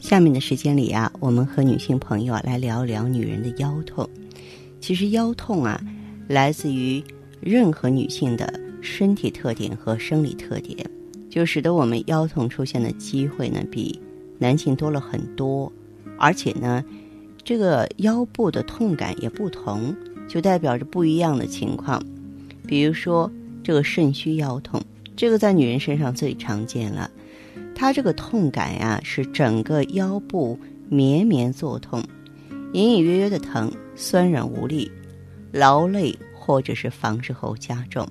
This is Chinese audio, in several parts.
下面的时间里啊，我们和女性朋友来聊聊女人的腰痛。其实腰痛啊，来自于任何女性的身体特点和生理特点，就使得我们腰痛出现的机会呢比男性多了很多。而且呢，这个腰部的痛感也不同，就代表着不一样的情况。比如说这个肾虚腰痛，这个在女人身上最常见了。它这个痛感呀，是整个腰部绵绵作痛，隐隐约约的疼，酸软无力，劳累或者是房事后加重。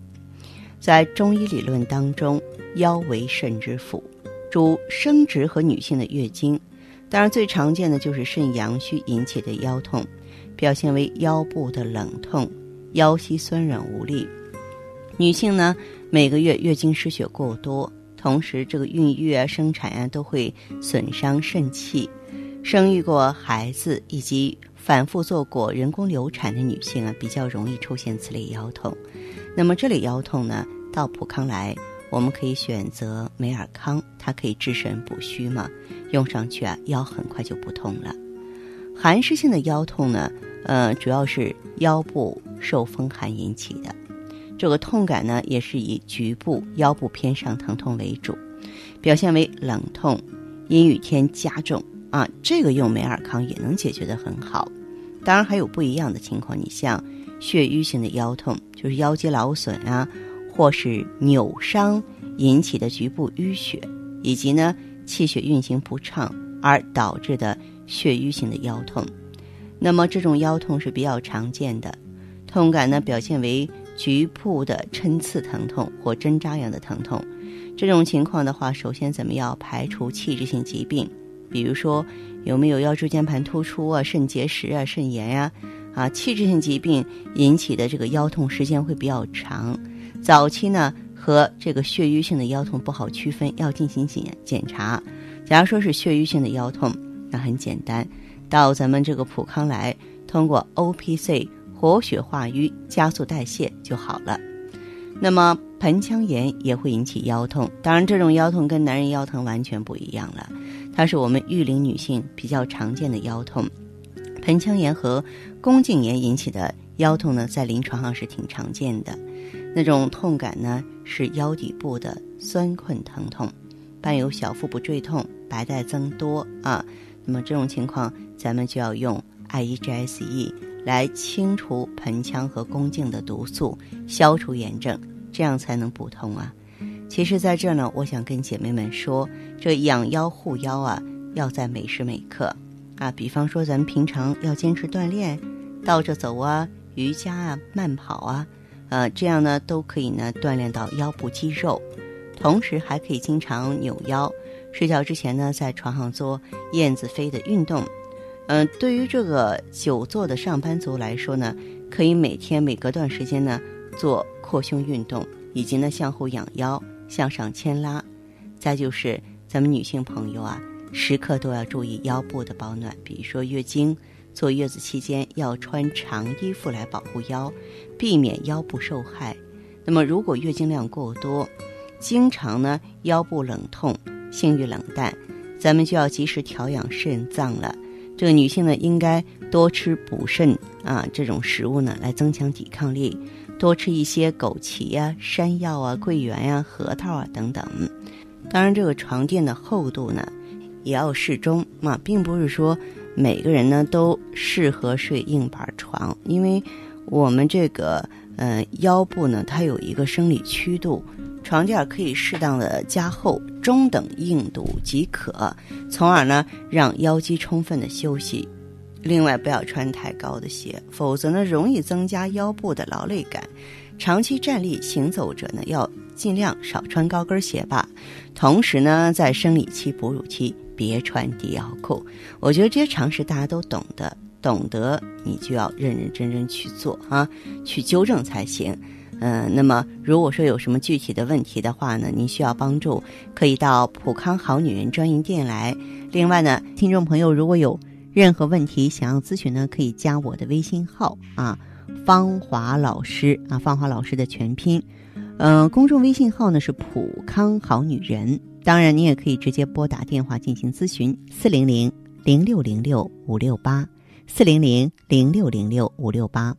在中医理论当中，腰为肾之府，主生殖和女性的月经。当然，最常见的就是肾阳虚引起的腰痛，表现为腰部的冷痛，腰膝酸软无力。女性呢，每个月月经失血过多。同时，这个孕育啊、生产啊都会损伤肾气。生育过孩子以及反复做过人工流产的女性啊，比较容易出现此类腰痛。那么这类腰痛呢，到普康来，我们可以选择美尔康，它可以治肾补虚嘛，用上去啊，腰很快就不痛了。寒湿性的腰痛呢，呃，主要是腰部受风寒引起的。这个痛感呢，也是以局部腰部偏上疼痛为主，表现为冷痛，阴雨天加重啊。这个用美尔康也能解决的很好。当然还有不一样的情况，你像血瘀性的腰痛，就是腰肌劳损啊，或是扭伤引起的局部淤血，以及呢气血运行不畅而导致的血瘀性的腰痛。那么这种腰痛是比较常见的，痛感呢表现为。局部的针刺疼痛或针扎样的疼痛，这种情况的话，首先咱们要排除器质性疾病，比如说有没有腰椎间盘突出啊、肾结石啊、肾炎呀，啊，器质性疾病引起的这个腰痛时间会比较长，早期呢和这个血瘀性的腰痛不好区分，要进行检检查。假如说是血瘀性的腰痛，那很简单，到咱们这个普康来，通过 O P C。活血化瘀，加速代谢就好了。那么盆腔炎也会引起腰痛，当然这种腰痛跟男人腰疼完全不一样了，它是我们育龄女性比较常见的腰痛。盆腔炎和宫颈炎引起的腰痛呢，在临床上是挺常见的。那种痛感呢，是腰底部的酸困疼痛，伴有小腹部坠痛、白带增多啊。那么这种情况，咱们就要用 IEGSE。来清除盆腔和宫颈的毒素，消除炎症，这样才能补通啊。其实，在这呢，我想跟姐妹们说，这养腰护腰啊，要在每时每刻啊。比方说，咱们平常要坚持锻炼，倒着走啊，瑜伽啊，慢跑啊，呃，这样呢都可以呢锻炼到腰部肌肉。同时，还可以经常扭腰，睡觉之前呢，在床上做燕子飞的运动。嗯，对于这个久坐的上班族来说呢，可以每天每隔段时间呢做扩胸运动，以及呢向后仰腰、向上牵拉。再就是咱们女性朋友啊，时刻都要注意腰部的保暖，比如说月经、坐月子期间要穿长衣服来保护腰，避免腰部受害。那么如果月经量过多，经常呢腰部冷痛、性欲冷淡，咱们就要及时调养肾脏了。这个女性呢，应该多吃补肾啊这种食物呢，来增强抵抗力。多吃一些枸杞呀、山药啊、桂圆呀、核桃啊等等。当然，这个床垫的厚度呢，也要适中嘛，并不是说每个人呢都适合睡硬板床，因为我们这个呃腰部呢，它有一个生理曲度。床垫可以适当的加厚，中等硬度即可，从而呢让腰肌充分的休息。另外，不要穿太高的鞋，否则呢容易增加腰部的劳累感。长期站立行走者呢要尽量少穿高跟鞋吧。同时呢，在生理期、哺乳期别穿低腰裤。我觉得这些常识大家都懂的，懂得你就要认认真真去做啊，去纠正才行。嗯，那么如果说有什么具体的问题的话呢，您需要帮助，可以到普康好女人专营店来。另外呢，听众朋友如果有任何问题想要咨询呢，可以加我的微信号啊，芳华老师啊，芳华老师的全拼。嗯，公众微信号呢是普康好女人。当然，你也可以直接拨打电话进行咨询，四零零零六零六五六八，四零零零六零六五六八。